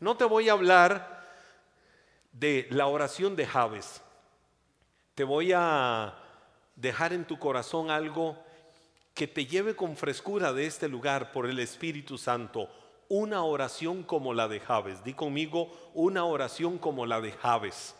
No te voy a hablar de la oración de Javes. Te voy a dejar en tu corazón algo que te lleve con frescura de este lugar por el Espíritu Santo. Una oración como la de Javes. Di conmigo, una oración como la de Javes.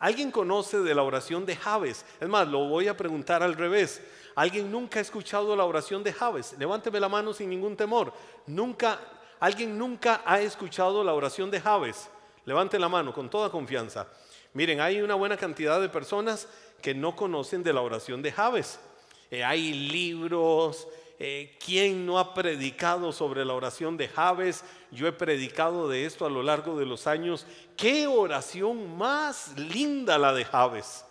¿Alguien conoce de la oración de Javes? Es más, lo voy a preguntar al revés. ¿Alguien nunca ha escuchado la oración de Javes? Levánteme la mano sin ningún temor. Nunca, ¿Alguien nunca ha escuchado la oración de Javes? Levante la mano con toda confianza. Miren, hay una buena cantidad de personas que no conocen de la oración de Javes. Eh, hay libros. Eh, ¿Quién no ha predicado sobre la oración de Javes? Yo he predicado de esto a lo largo de los años. ¿Qué oración más linda la de Javes?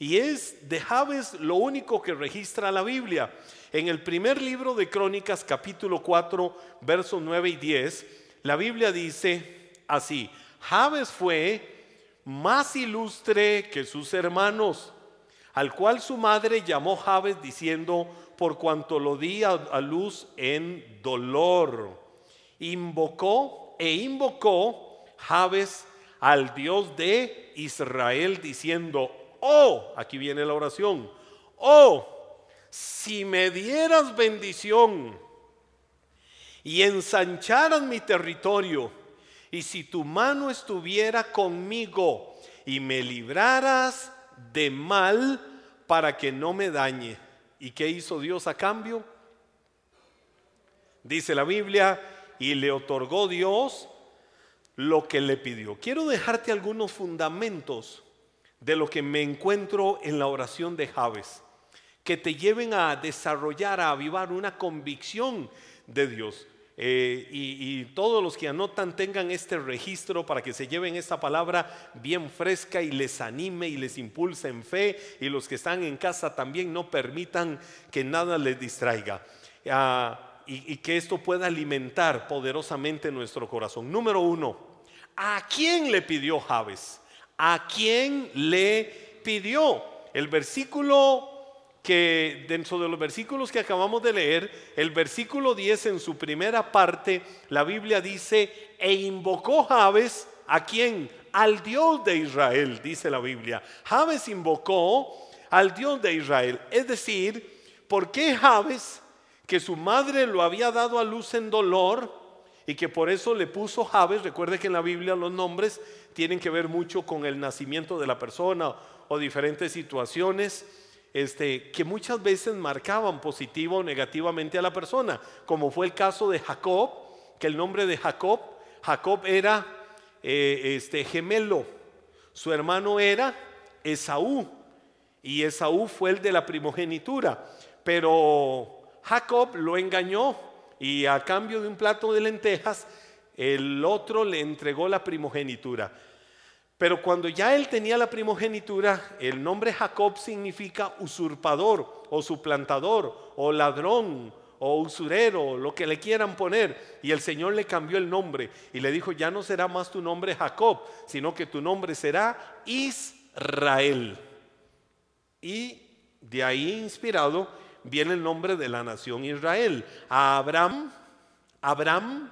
Y es de Javes lo único que registra la Biblia. En el primer libro de Crónicas, capítulo 4, versos 9 y 10, la Biblia dice así, Javes fue más ilustre que sus hermanos al cual su madre llamó Jabes diciendo, por cuanto lo di a, luz en dolor. Invocó e invocó Jabes al Dios de Israel diciendo, oh, aquí viene la oración, oh, si me dieras bendición y ensancharas mi territorio, y si tu mano estuviera conmigo y me libraras de mal para que no me dañe. ¿Y qué hizo Dios a cambio? Dice la Biblia, y le otorgó Dios lo que le pidió. Quiero dejarte algunos fundamentos de lo que me encuentro en la oración de Javes, que te lleven a desarrollar, a avivar una convicción de Dios. Eh, y, todos los que anotan tengan este registro para que se lleven esta palabra bien fresca y les anime y les impulse en fe. Y los que están en casa también no permitan que nada les distraiga. Ah, y, y que esto pueda alimentar poderosamente nuestro corazón. Número uno, ¿a quién le pidió Javes? ¿A quién le pidió? El versículo que dentro de los versículos que acabamos de leer, el versículo 10 en su primera parte, la Biblia dice, e invocó Jabes a quién? Al Dios de Israel, dice la Biblia. Jabes invocó al Dios de Israel. Es decir, ¿por qué Jabes, que su madre lo había dado a luz en dolor y que por eso le puso Jabes, recuerde que en la Biblia los nombres tienen que ver mucho con el nacimiento de la persona o diferentes situaciones este, que muchas veces marcaban positivo o negativamente a la persona, como fue el caso de Jacob, que el nombre de Jacob, Jacob era eh, este, gemelo, su hermano era Esaú, y Esaú fue el de la primogenitura, pero Jacob lo engañó y a cambio de un plato de lentejas, el otro le entregó la primogenitura. Pero cuando ya él tenía la primogenitura, el nombre Jacob significa usurpador o suplantador o ladrón o usurero, lo que le quieran poner. Y el Señor le cambió el nombre y le dijo, ya no será más tu nombre Jacob, sino que tu nombre será Israel. Y de ahí inspirado viene el nombre de la nación Israel. A Abraham, Abraham,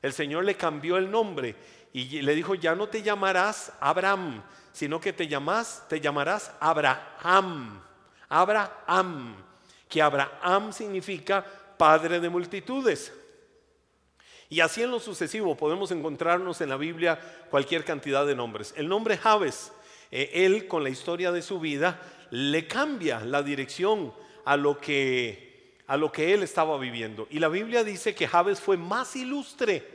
el Señor le cambió el nombre y le dijo, ya no te llamarás Abraham, sino que te llamas, te llamarás Abraham. Abraham, que Abraham significa padre de multitudes. Y así en lo sucesivo podemos encontrarnos en la Biblia cualquier cantidad de nombres. El nombre Javes, eh, él con la historia de su vida le cambia la dirección a lo que a lo que él estaba viviendo. Y la Biblia dice que Javes fue más ilustre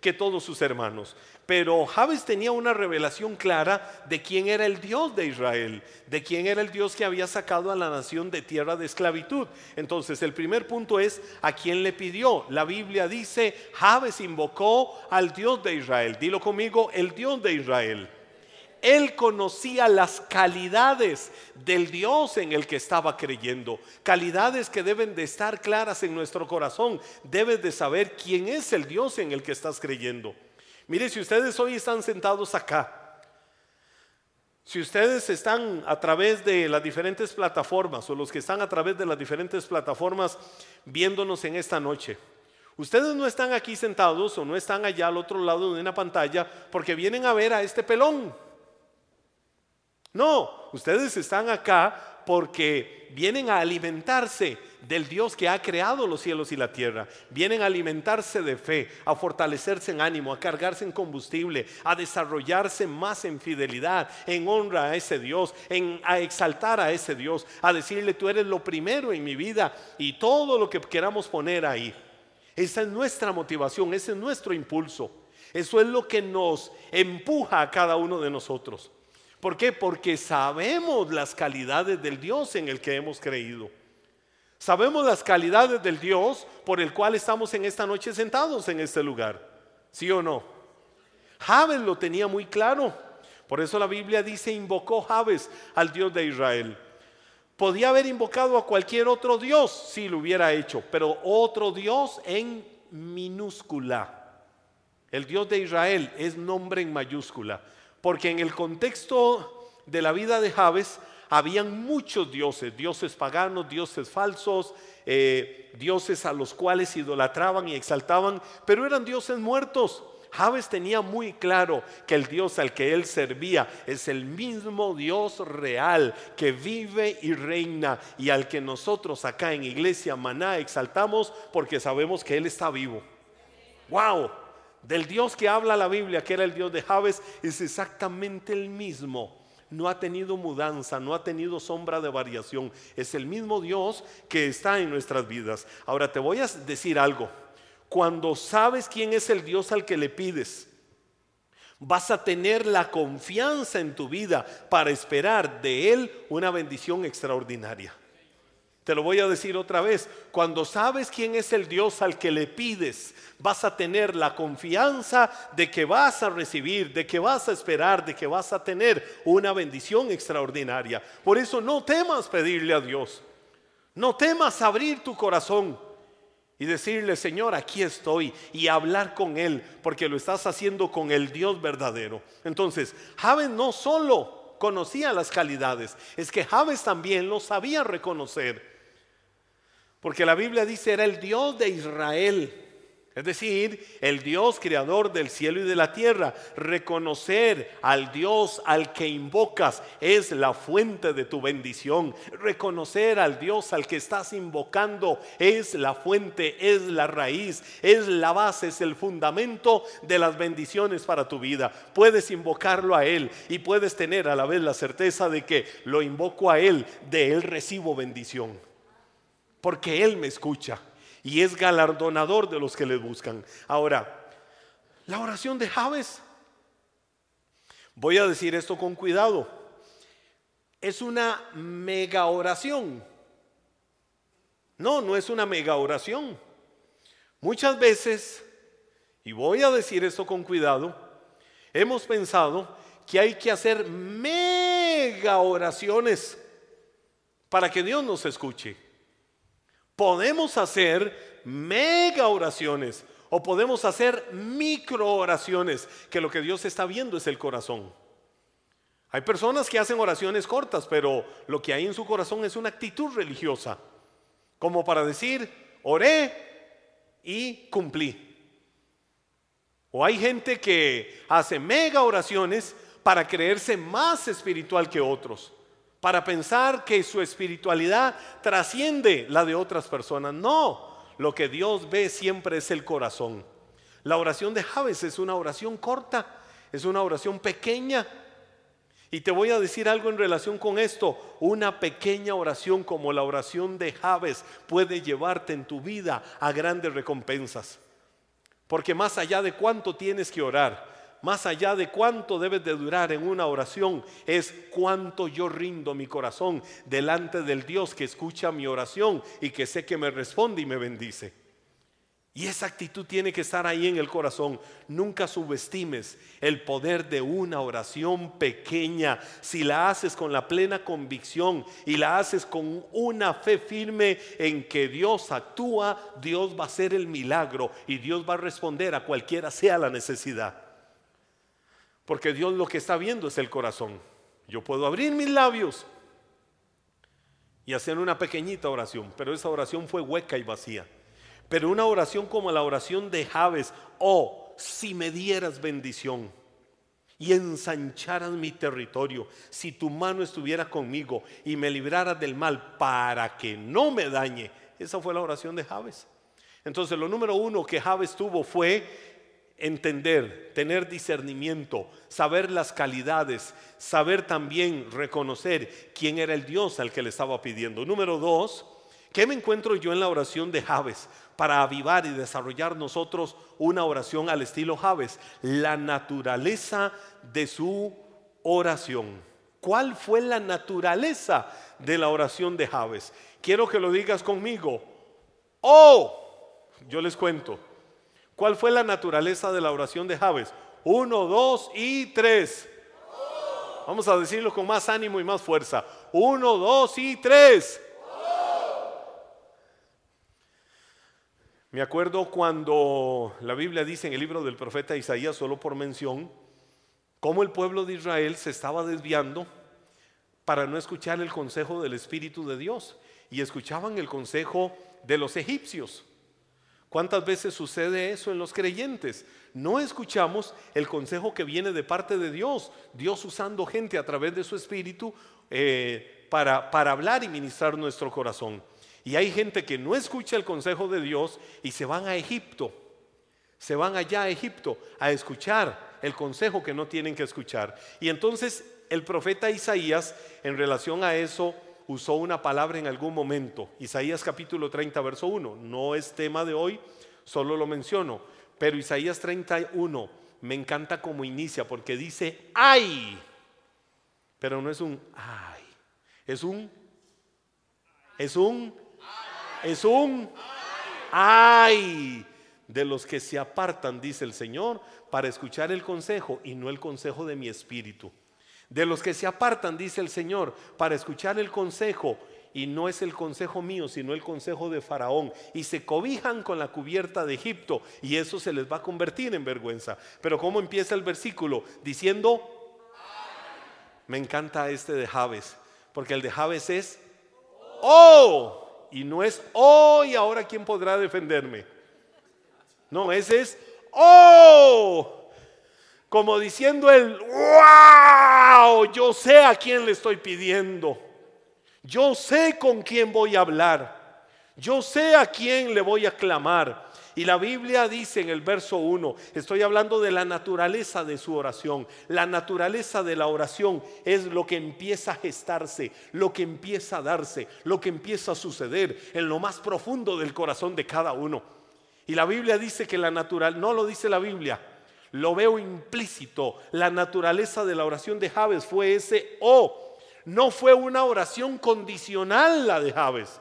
que todos sus hermanos. Pero Javes tenía una revelación clara de quién era el Dios de Israel, de quién era el Dios que había sacado a la nación de tierra de esclavitud. Entonces, el primer punto es a quién le pidió. La Biblia dice, Javes invocó al Dios de Israel. Dilo conmigo, el Dios de Israel. Él conocía las calidades del Dios en el que estaba creyendo, calidades que deben de estar claras en nuestro corazón. Debes de saber quién es el Dios en el que estás creyendo. Mire, si ustedes hoy están sentados acá, si ustedes están a través de las diferentes plataformas o los que están a través de las diferentes plataformas viéndonos en esta noche, Ustedes no están aquí sentados o no están allá al otro lado de una pantalla porque vienen a ver a este pelón. No, ustedes están acá porque vienen a alimentarse del Dios que ha creado los cielos y la tierra. Vienen a alimentarse de fe, a fortalecerse en ánimo, a cargarse en combustible, a desarrollarse más en fidelidad, en honra a ese Dios, en a exaltar a ese Dios, a decirle tú eres lo primero en mi vida y todo lo que queramos poner ahí. Esa es nuestra motivación, ese es nuestro impulso. Eso es lo que nos empuja a cada uno de nosotros. ¿Por qué? Porque sabemos las calidades del Dios en el que hemos creído. Sabemos las calidades del Dios por el cual estamos en esta noche sentados en este lugar. ¿Sí o no? Javes lo tenía muy claro. Por eso la Biblia dice, invocó Javes al Dios de Israel. Podía haber invocado a cualquier otro Dios si lo hubiera hecho, pero otro Dios en minúscula. El Dios de Israel es nombre en mayúscula, porque en el contexto de la vida de Javes habían muchos dioses, dioses paganos, dioses falsos, eh, dioses a los cuales idolatraban y exaltaban, pero eran dioses muertos. Javes tenía muy claro que el Dios al que él servía es el mismo Dios real que vive y reina y al que nosotros acá en Iglesia Maná exaltamos porque sabemos que Él está vivo. ¡Wow! Del Dios que habla la Biblia, que era el Dios de Javes, es exactamente el mismo no ha tenido mudanza, no ha tenido sombra de variación. Es el mismo Dios que está en nuestras vidas. Ahora te voy a decir algo. Cuando sabes quién es el Dios al que le pides, vas a tener la confianza en tu vida para esperar de Él una bendición extraordinaria. Te lo voy a decir otra vez. Cuando sabes quién es el Dios al que le pides, vas a tener la confianza de que vas a recibir, de que vas a esperar, de que vas a tener una bendición extraordinaria. Por eso no temas pedirle a Dios. No temas abrir tu corazón y decirle, Señor, aquí estoy y hablar con Él, porque lo estás haciendo con el Dios verdadero. Entonces, Javes no solo conocía las calidades, es que Javes también lo sabía reconocer. Porque la Biblia dice, era el Dios de Israel. Es decir, el Dios creador del cielo y de la tierra. Reconocer al Dios al que invocas es la fuente de tu bendición. Reconocer al Dios al que estás invocando es la fuente, es la raíz, es la base, es el fundamento de las bendiciones para tu vida. Puedes invocarlo a Él y puedes tener a la vez la certeza de que lo invoco a Él, de Él recibo bendición porque Él me escucha y es galardonador de los que le buscan. Ahora, la oración de Javes, voy a decir esto con cuidado, es una mega oración. No, no es una mega oración. Muchas veces, y voy a decir esto con cuidado, hemos pensado que hay que hacer mega oraciones para que Dios nos escuche podemos hacer mega oraciones o podemos hacer micro oraciones, que lo que Dios está viendo es el corazón. Hay personas que hacen oraciones cortas, pero lo que hay en su corazón es una actitud religiosa, como para decir, oré y cumplí. O hay gente que hace mega oraciones para creerse más espiritual que otros para pensar que su espiritualidad trasciende la de otras personas. No, lo que Dios ve siempre es el corazón. La oración de Javes es una oración corta, es una oración pequeña. Y te voy a decir algo en relación con esto. Una pequeña oración como la oración de Javes puede llevarte en tu vida a grandes recompensas. Porque más allá de cuánto tienes que orar, más allá de cuánto debes de durar en una oración, es cuánto yo rindo mi corazón delante del Dios que escucha mi oración y que sé que me responde y me bendice. Y esa actitud tiene que estar ahí en el corazón. Nunca subestimes el poder de una oración pequeña. Si la haces con la plena convicción y la haces con una fe firme en que Dios actúa, Dios va a hacer el milagro y Dios va a responder a cualquiera sea la necesidad. Porque Dios lo que está viendo es el corazón. Yo puedo abrir mis labios y hacer una pequeñita oración, pero esa oración fue hueca y vacía. Pero una oración como la oración de Javes, oh, si me dieras bendición y ensancharas mi territorio, si tu mano estuviera conmigo y me libraras del mal para que no me dañe. Esa fue la oración de Javes. Entonces lo número uno que Javes tuvo fue entender, tener discernimiento, saber las calidades, saber también reconocer quién era el Dios al que le estaba pidiendo. Número dos, ¿qué me encuentro yo en la oración de Javes? Para avivar y desarrollar nosotros una oración al estilo Javes, la naturaleza de su oración. ¿Cuál fue la naturaleza de la oración de Javes? Quiero que lo digas conmigo. Oh, yo les cuento. ¿Cuál fue la naturaleza de la oración de Javes? Uno, dos y tres. Vamos a decirlo con más ánimo y más fuerza. Uno, dos y tres. Me acuerdo cuando la Biblia dice en el libro del profeta Isaías, solo por mención, cómo el pueblo de Israel se estaba desviando para no escuchar el consejo del Espíritu de Dios y escuchaban el consejo de los egipcios. ¿Cuántas veces sucede eso en los creyentes? No escuchamos el consejo que viene de parte de Dios, Dios usando gente a través de su espíritu eh, para, para hablar y ministrar nuestro corazón. Y hay gente que no escucha el consejo de Dios y se van a Egipto, se van allá a Egipto a escuchar el consejo que no tienen que escuchar. Y entonces el profeta Isaías en relación a eso usó una palabra en algún momento. Isaías capítulo 30, verso 1. No es tema de hoy, solo lo menciono. Pero Isaías 31 me encanta como inicia porque dice, ay. Pero no es un ay. Es un, es un, es un ay de los que se apartan, dice el Señor, para escuchar el consejo y no el consejo de mi espíritu de los que se apartan, dice el Señor, para escuchar el consejo, y no es el consejo mío, sino el consejo de Faraón, y se cobijan con la cubierta de Egipto, y eso se les va a convertir en vergüenza. Pero ¿cómo empieza el versículo? Diciendo, me encanta este de Javes, porque el de Javes es, oh, y no es, oh, y ahora quién podrá defenderme. No, ese es, oh como diciendo el, wow, yo sé a quién le estoy pidiendo, yo sé con quién voy a hablar, yo sé a quién le voy a clamar. Y la Biblia dice en el verso 1, estoy hablando de la naturaleza de su oración. La naturaleza de la oración es lo que empieza a gestarse, lo que empieza a darse, lo que empieza a suceder en lo más profundo del corazón de cada uno. Y la Biblia dice que la natural, no lo dice la Biblia, lo veo implícito. La naturaleza de la oración de Javes fue ese oh. No fue una oración condicional la de Javes.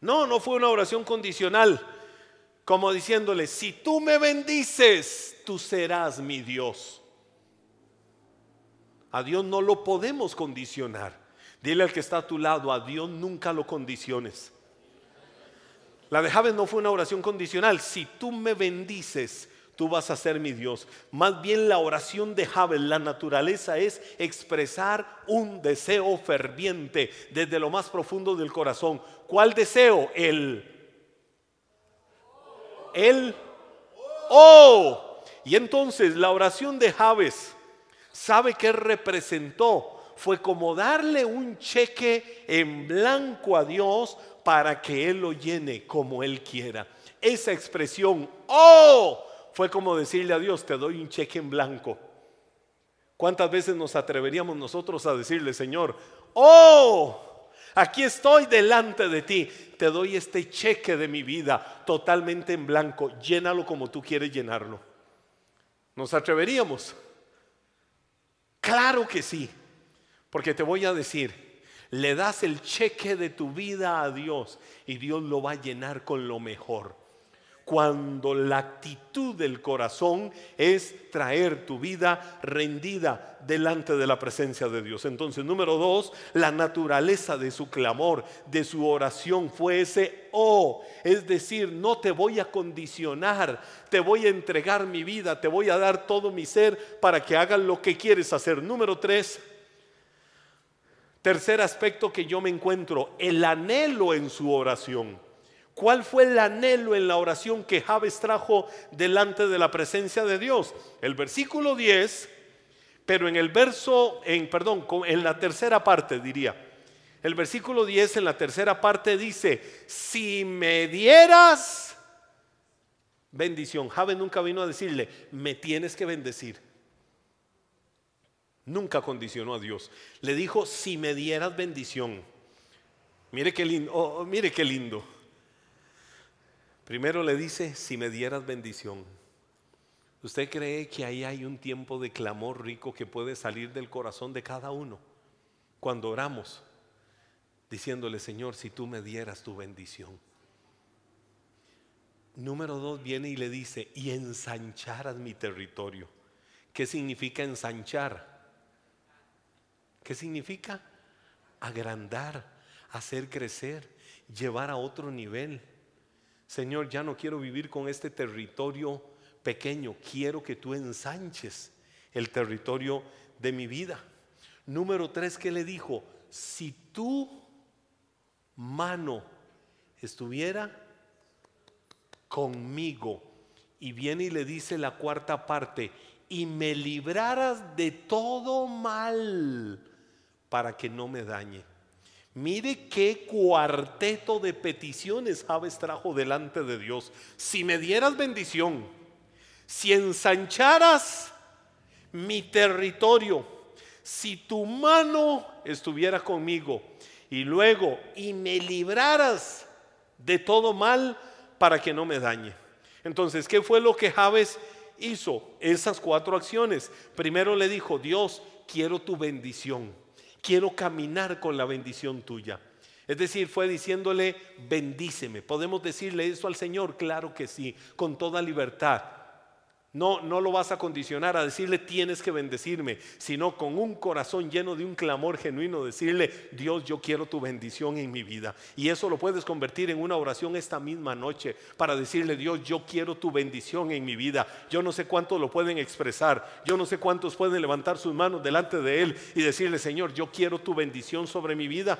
No, no fue una oración condicional. Como diciéndole, si tú me bendices, tú serás mi Dios. A Dios no lo podemos condicionar. Dile al que está a tu lado, a Dios nunca lo condiciones. La de Javes no fue una oración condicional. Si tú me bendices, tú vas a ser mi Dios. Más bien la oración de Jabel, la naturaleza es expresar un deseo ferviente desde lo más profundo del corazón. ¿Cuál deseo? El el oh. Y entonces la oración de Jabes, ¿sabe qué representó? Fue como darle un cheque en blanco a Dios para que Él lo llene como Él quiera. Esa expresión, oh, fue como decirle a Dios, te doy un cheque en blanco. ¿Cuántas veces nos atreveríamos nosotros a decirle, Señor, oh, aquí estoy delante de ti, te doy este cheque de mi vida totalmente en blanco, llénalo como tú quieres llenarlo? ¿Nos atreveríamos? Claro que sí, porque te voy a decir, le das el cheque de tu vida a Dios y Dios lo va a llenar con lo mejor cuando la actitud del corazón es traer tu vida rendida delante de la presencia de Dios. Entonces, número dos, la naturaleza de su clamor, de su oración fue ese oh, es decir, no te voy a condicionar, te voy a entregar mi vida, te voy a dar todo mi ser para que hagas lo que quieres hacer. Número tres, tercer aspecto que yo me encuentro, el anhelo en su oración. ¿Cuál fue el anhelo en la oración que Javes trajo delante de la presencia de Dios? El versículo 10, pero en el verso, en perdón, en la tercera parte diría. El versículo 10 en la tercera parte dice, si me dieras bendición. Javes nunca vino a decirle, me tienes que bendecir. Nunca condicionó a Dios. Le dijo, si me dieras bendición. Mire qué lindo, oh, mire qué lindo. Primero le dice, si me dieras bendición. ¿Usted cree que ahí hay un tiempo de clamor rico que puede salir del corazón de cada uno? Cuando oramos, diciéndole, Señor, si tú me dieras tu bendición. Número dos viene y le dice, y ensancharas mi territorio. ¿Qué significa ensanchar? ¿Qué significa? Agrandar, hacer crecer, llevar a otro nivel. Señor, ya no quiero vivir con este territorio pequeño, quiero que tú ensanches el territorio de mi vida. Número tres, ¿qué le dijo? Si tu mano estuviera conmigo, y viene y le dice la cuarta parte, y me libraras de todo mal para que no me dañe. Mire qué cuarteto de peticiones Javes trajo delante de Dios. Si me dieras bendición, si ensancharas mi territorio, si tu mano estuviera conmigo y luego y me libraras de todo mal para que no me dañe. Entonces, ¿qué fue lo que Javes hizo? Esas cuatro acciones. Primero le dijo, Dios, quiero tu bendición quiero caminar con la bendición tuya. Es decir, fue diciéndole, bendíceme. ¿Podemos decirle eso al Señor? Claro que sí, con toda libertad. No, no lo vas a condicionar a decirle tienes que bendecirme, sino con un corazón lleno de un clamor genuino, decirle, Dios, yo quiero tu bendición en mi vida. Y eso lo puedes convertir en una oración esta misma noche para decirle, Dios, yo quiero tu bendición en mi vida. Yo no sé cuántos lo pueden expresar, yo no sé cuántos pueden levantar sus manos delante de Él y decirle, Señor, yo quiero tu bendición sobre mi vida.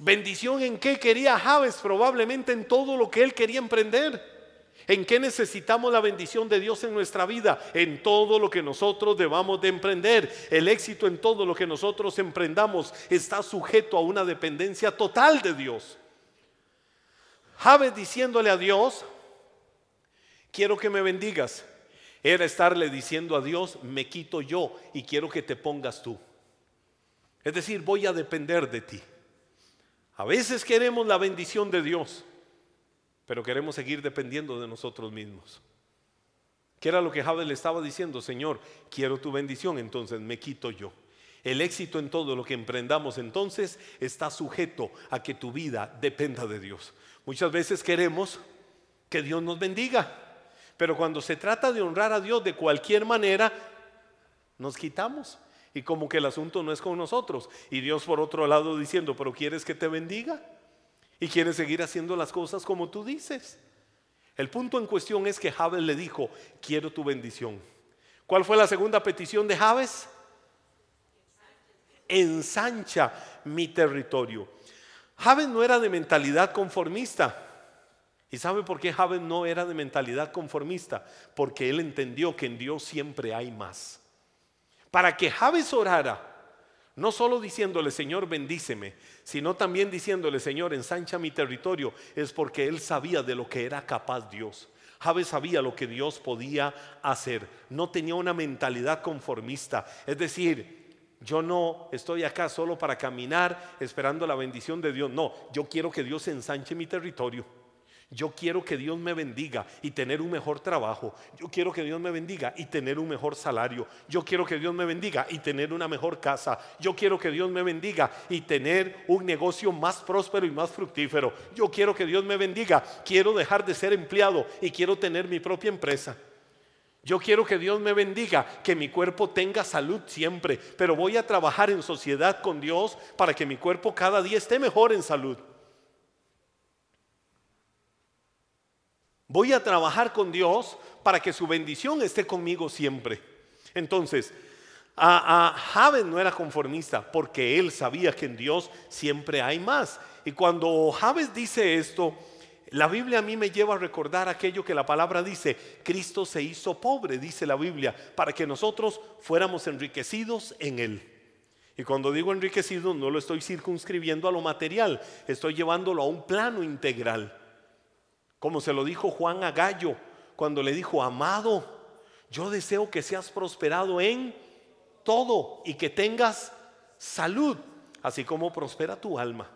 Bendición en qué quería Javes, probablemente en todo lo que él quería emprender. ¿En qué necesitamos la bendición de Dios en nuestra vida? En todo lo que nosotros debamos de emprender. El éxito en todo lo que nosotros emprendamos está sujeto a una dependencia total de Dios. Javes diciéndole a Dios, quiero que me bendigas, era estarle diciendo a Dios, me quito yo y quiero que te pongas tú. Es decir, voy a depender de ti. A veces queremos la bendición de Dios pero queremos seguir dependiendo de nosotros mismos. ¿Qué era lo que Javes le estaba diciendo? Señor, quiero tu bendición, entonces me quito yo. El éxito en todo lo que emprendamos entonces está sujeto a que tu vida dependa de Dios. Muchas veces queremos que Dios nos bendiga, pero cuando se trata de honrar a Dios de cualquier manera, nos quitamos. Y como que el asunto no es con nosotros. Y Dios por otro lado diciendo, pero ¿quieres que te bendiga? Y quiere seguir haciendo las cosas como tú dices. El punto en cuestión es que Javes le dijo, quiero tu bendición. ¿Cuál fue la segunda petición de Javes? Ensancha mi territorio. Javes no era de mentalidad conformista. ¿Y sabe por qué Javes no era de mentalidad conformista? Porque él entendió que en Dios siempre hay más. Para que Javes orara, no solo diciéndole, Señor, bendíceme, sino también diciéndole, Señor, ensancha mi territorio, es porque él sabía de lo que era capaz Dios. Javes sabía lo que Dios podía hacer. No tenía una mentalidad conformista. Es decir, yo no estoy acá solo para caminar esperando la bendición de Dios. No, yo quiero que Dios ensanche mi territorio. Yo quiero que Dios me bendiga y tener un mejor trabajo. Yo quiero que Dios me bendiga y tener un mejor salario. Yo quiero que Dios me bendiga y tener una mejor casa. Yo quiero que Dios me bendiga y tener un negocio más próspero y más fructífero. Yo quiero que Dios me bendiga. Quiero dejar de ser empleado y quiero tener mi propia empresa. Yo quiero que Dios me bendiga, que mi cuerpo tenga salud siempre, pero voy a trabajar en sociedad con Dios para que mi cuerpo cada día esté mejor en salud. Voy a trabajar con Dios para que su bendición esté conmigo siempre. Entonces, a, a no era conformista porque él sabía que en Dios siempre hay más. Y cuando Javes dice esto, La Biblia a mí me lleva a recordar aquello que la palabra dice, Cristo se hizo pobre, dice la Biblia, para que nosotros fuéramos enriquecidos en Él. Y cuando digo enriquecido no lo estoy circunscribiendo a lo material, estoy llevándolo a un plano integral. Como se lo dijo Juan a Gallo cuando le dijo, amado, yo deseo que seas prosperado en todo y que tengas salud, así como prospera tu alma.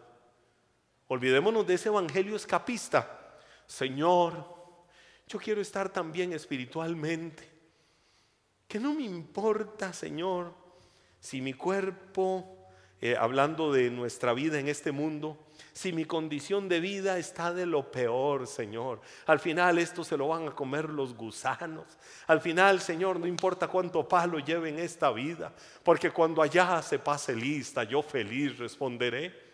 Olvidémonos de ese evangelio escapista. Señor, yo quiero estar también espiritualmente. Que no me importa, Señor, si mi cuerpo, eh, hablando de nuestra vida en este mundo, si mi condición de vida está de lo peor, Señor. Al final esto se lo van a comer los gusanos. Al final, Señor, no importa cuánto palo lleve en esta vida, porque cuando allá se pase lista, yo feliz responderé.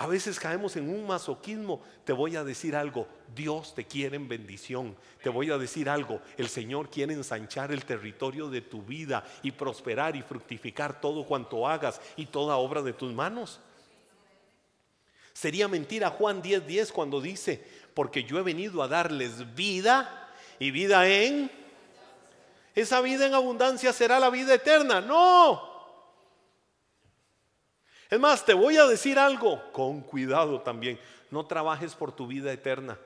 A veces caemos en un masoquismo. Te voy a decir algo, Dios te quiere en bendición. Te voy a decir algo, el Señor quiere ensanchar el territorio de tu vida y prosperar y fructificar todo cuanto hagas y toda obra de tus manos. Sería mentira Juan 10:10 10 cuando dice, porque yo he venido a darles vida y vida en... Esa vida en abundancia será la vida eterna. No, es más, te voy a decir algo, con cuidado también, no trabajes por tu vida eterna.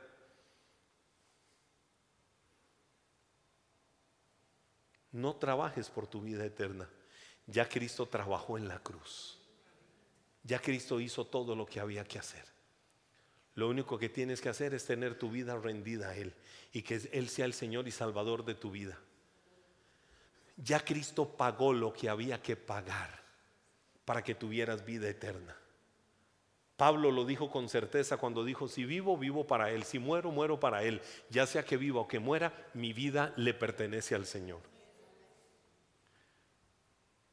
No trabajes por tu vida eterna. Ya Cristo trabajó en la cruz. Ya Cristo hizo todo lo que había que hacer. Lo único que tienes que hacer es tener tu vida rendida a Él y que Él sea el Señor y Salvador de tu vida. Ya Cristo pagó lo que había que pagar para que tuvieras vida eterna. Pablo lo dijo con certeza cuando dijo, si vivo, vivo para Él, si muero, muero para Él, ya sea que viva o que muera, mi vida le pertenece al Señor.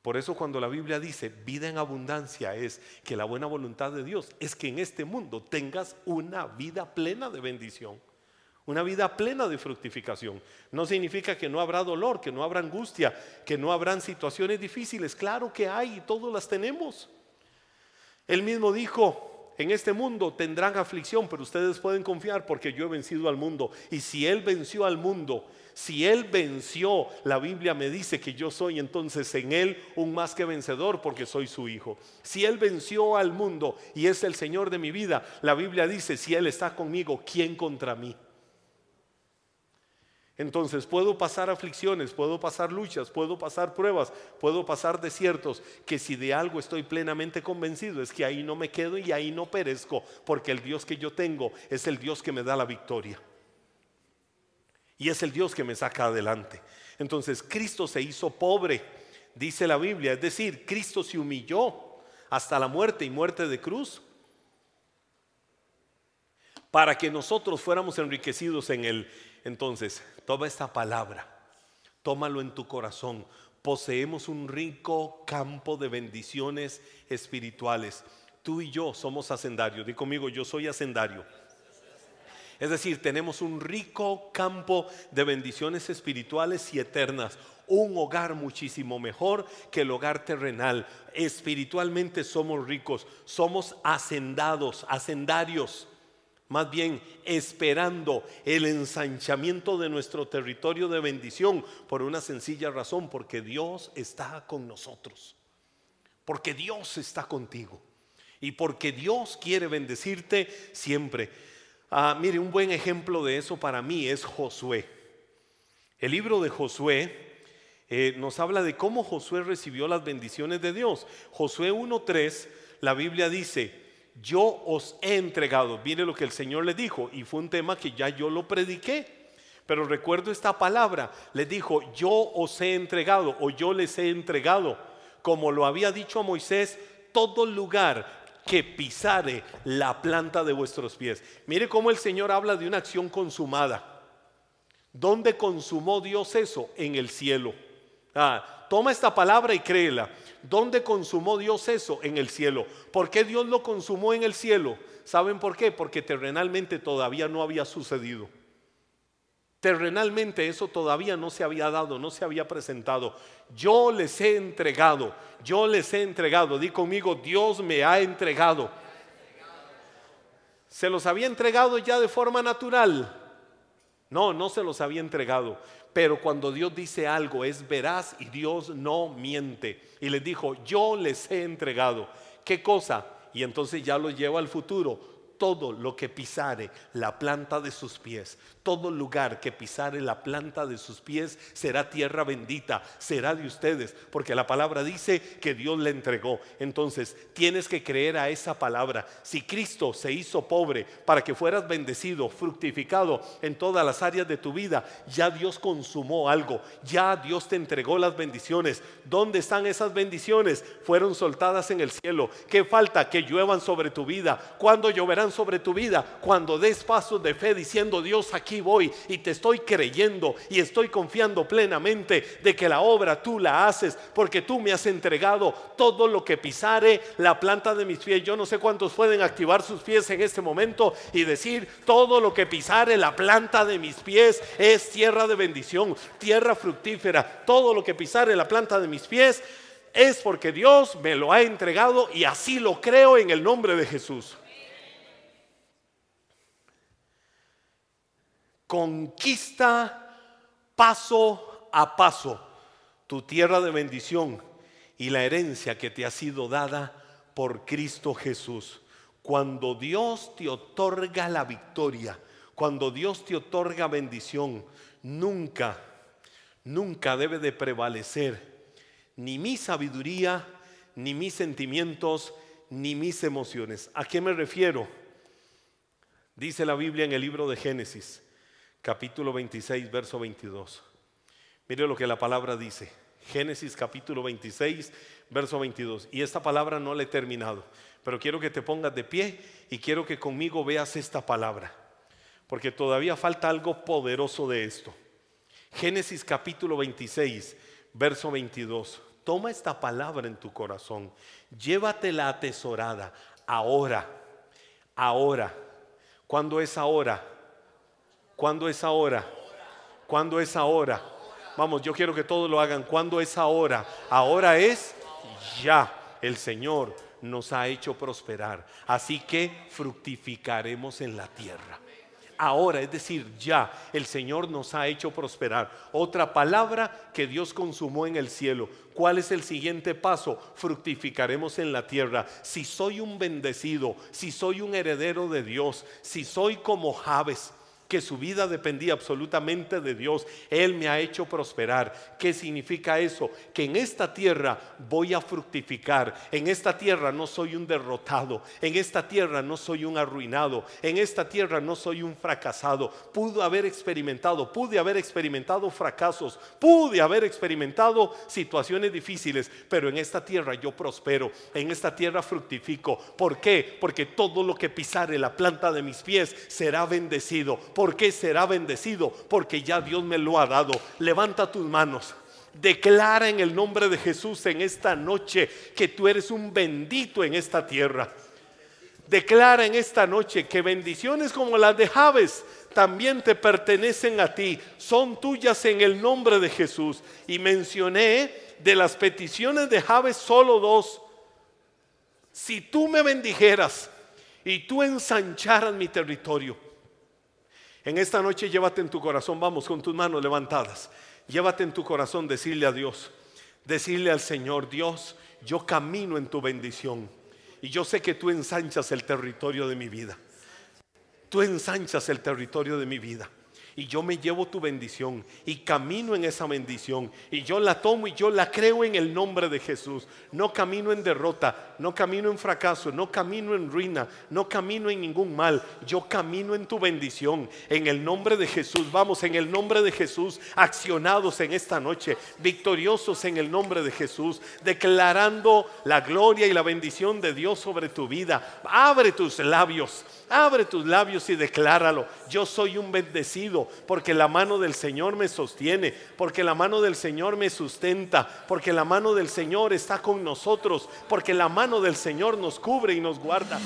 Por eso cuando la Biblia dice vida en abundancia es que la buena voluntad de Dios es que en este mundo tengas una vida plena de bendición. Una vida plena de fructificación. No significa que no habrá dolor, que no habrá angustia, que no habrán situaciones difíciles. Claro que hay y todos las tenemos. Él mismo dijo, en este mundo tendrán aflicción, pero ustedes pueden confiar porque yo he vencido al mundo. Y si Él venció al mundo, si Él venció, la Biblia me dice que yo soy entonces en Él un más que vencedor porque soy su hijo. Si Él venció al mundo y es el Señor de mi vida, la Biblia dice, si Él está conmigo, ¿quién contra mí? Entonces puedo pasar aflicciones, puedo pasar luchas, puedo pasar pruebas, puedo pasar desiertos, que si de algo estoy plenamente convencido es que ahí no me quedo y ahí no perezco, porque el Dios que yo tengo es el Dios que me da la victoria. Y es el Dios que me saca adelante. Entonces Cristo se hizo pobre, dice la Biblia, es decir, Cristo se humilló hasta la muerte y muerte de cruz para que nosotros fuéramos enriquecidos en él. Entonces, toma esta palabra, tómalo en tu corazón. Poseemos un rico campo de bendiciones espirituales. Tú y yo somos hacendarios. Di conmigo, yo soy hacendario. Es decir, tenemos un rico campo de bendiciones espirituales y eternas. Un hogar muchísimo mejor que el hogar terrenal. Espiritualmente somos ricos, somos hacendados, hacendarios más bien esperando el ensanchamiento de nuestro territorio de bendición por una sencilla razón, porque Dios está con nosotros, porque Dios está contigo y porque Dios quiere bendecirte siempre. Ah, mire, un buen ejemplo de eso para mí es Josué. El libro de Josué eh, nos habla de cómo Josué recibió las bendiciones de Dios. Josué 1.3, la Biblia dice, yo os he entregado. Mire lo que el Señor le dijo, y fue un tema que ya yo lo prediqué. Pero recuerdo esta palabra, le dijo, yo os he entregado o yo les he entregado, como lo había dicho a Moisés, todo lugar que pisare la planta de vuestros pies. Mire cómo el Señor habla de una acción consumada. ¿Dónde consumó Dios eso? En el cielo. Ah, toma esta palabra y créela. ¿Dónde consumó Dios eso? En el cielo. ¿Por qué Dios lo consumó en el cielo? ¿Saben por qué? Porque terrenalmente todavía no había sucedido. Terrenalmente eso todavía no se había dado, no se había presentado. Yo les he entregado, yo les he entregado. Di conmigo, Dios me ha entregado. ¿Se los había entregado ya de forma natural? No, no se los había entregado. Pero cuando Dios dice algo es veraz y Dios no miente. Y les dijo, yo les he entregado. ¿Qué cosa? Y entonces ya lo lleva al futuro todo lo que pisare la planta de sus pies, todo lugar que pisare la planta de sus pies será tierra bendita, será de ustedes, porque la palabra dice que Dios le entregó. Entonces, tienes que creer a esa palabra. Si Cristo se hizo pobre para que fueras bendecido, fructificado en todas las áreas de tu vida, ya Dios consumó algo, ya Dios te entregó las bendiciones. ¿Dónde están esas bendiciones? Fueron soltadas en el cielo. ¿Qué falta? Que lluevan sobre tu vida. ¿Cuándo lloverán sobre tu vida cuando des pasos de fe diciendo, Dios, aquí voy y te estoy creyendo y estoy confiando plenamente de que la obra tú la haces porque tú me has entregado todo lo que pisare la planta de mis pies. Yo no sé cuántos pueden activar sus pies en este momento y decir, todo lo que pisare la planta de mis pies es tierra de bendición, tierra fructífera, todo lo que pisare la planta de mis pies es porque Dios me lo ha entregado y así lo creo en el nombre de Jesús. Conquista paso a paso tu tierra de bendición y la herencia que te ha sido dada por Cristo Jesús. Cuando Dios te otorga la victoria, cuando Dios te otorga bendición, nunca, nunca debe de prevalecer ni mi sabiduría, ni mis sentimientos, ni mis emociones. ¿A qué me refiero? Dice la Biblia en el libro de Génesis capítulo 26, verso 22. Mire lo que la palabra dice. Génesis capítulo 26, verso 22. Y esta palabra no la he terminado, pero quiero que te pongas de pie y quiero que conmigo veas esta palabra, porque todavía falta algo poderoso de esto. Génesis capítulo 26, verso 22. Toma esta palabra en tu corazón, llévatela atesorada ahora, ahora. ¿Cuándo es ahora? ¿Cuándo es ahora? ¿Cuándo es ahora? Vamos, yo quiero que todos lo hagan. ¿Cuándo es ahora? Ahora es ya. El Señor nos ha hecho prosperar. Así que fructificaremos en la tierra. Ahora, es decir, ya el Señor nos ha hecho prosperar. Otra palabra que Dios consumó en el cielo. ¿Cuál es el siguiente paso? Fructificaremos en la tierra. Si soy un bendecido, si soy un heredero de Dios, si soy como Javes, que su vida dependía absolutamente de Dios. Él me ha hecho prosperar. ¿Qué significa eso? Que en esta tierra voy a fructificar. En esta tierra no soy un derrotado. En esta tierra no soy un arruinado. En esta tierra no soy un fracasado. Pude haber experimentado, pude haber experimentado fracasos, pude haber experimentado situaciones difíciles, pero en esta tierra yo prospero. En esta tierra fructifico. ¿Por qué? Porque todo lo que pisare la planta de mis pies será bendecido ¿Por qué será bendecido? Porque ya Dios me lo ha dado. Levanta tus manos. Declara en el nombre de Jesús en esta noche que tú eres un bendito en esta tierra. Declara en esta noche que bendiciones como las de Javes también te pertenecen a ti, son tuyas en el nombre de Jesús. Y mencioné de las peticiones de Javes solo dos. Si tú me bendijeras y tú ensancharas mi territorio, en esta noche llévate en tu corazón, vamos con tus manos levantadas, llévate en tu corazón decirle a Dios, decirle al Señor, Dios, yo camino en tu bendición. Y yo sé que tú ensanchas el territorio de mi vida. Tú ensanchas el territorio de mi vida y yo me llevo tu bendición y camino en esa bendición y yo la tomo y yo la creo en el nombre de Jesús. No camino en derrota, no camino en fracaso, no camino en ruina, no camino en ningún mal. Yo camino en tu bendición en el nombre de Jesús. Vamos en el nombre de Jesús, accionados en esta noche, victoriosos en el nombre de Jesús, declarando la gloria y la bendición de Dios sobre tu vida. Abre tus labios Abre tus labios y decláralo. Yo soy un bendecido porque la mano del Señor me sostiene, porque la mano del Señor me sustenta, porque la mano del Señor está con nosotros, porque la mano del Señor nos cubre y nos guarda.